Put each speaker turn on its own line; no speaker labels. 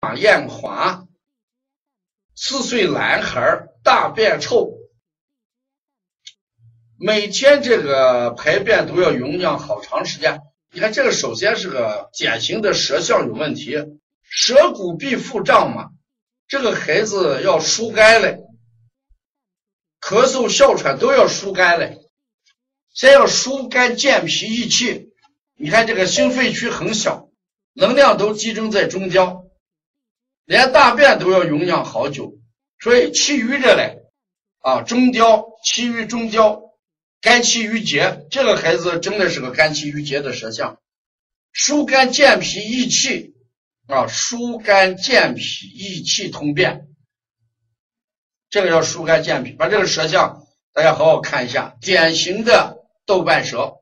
马艳华，四岁男孩大便臭，每天这个排便都要酝酿好长时间。你看这个首先是个典型的舌象有问题，舌骨壁腹胀嘛，这个孩子要疏肝嘞，咳嗽哮喘都要疏肝嘞，先要疏肝健脾益气。你看这个心肺区很小，能量都集中在中焦。连大便都要酝酿好久，所以其余的嘞，啊，中焦，其余中焦，肝气郁结，这个孩子真的是个肝气郁结的舌象，疏肝健脾益气，啊，疏肝健脾益气通便，这个要疏肝健脾，把这个舌象大家好好看一下，典型的豆瓣舌。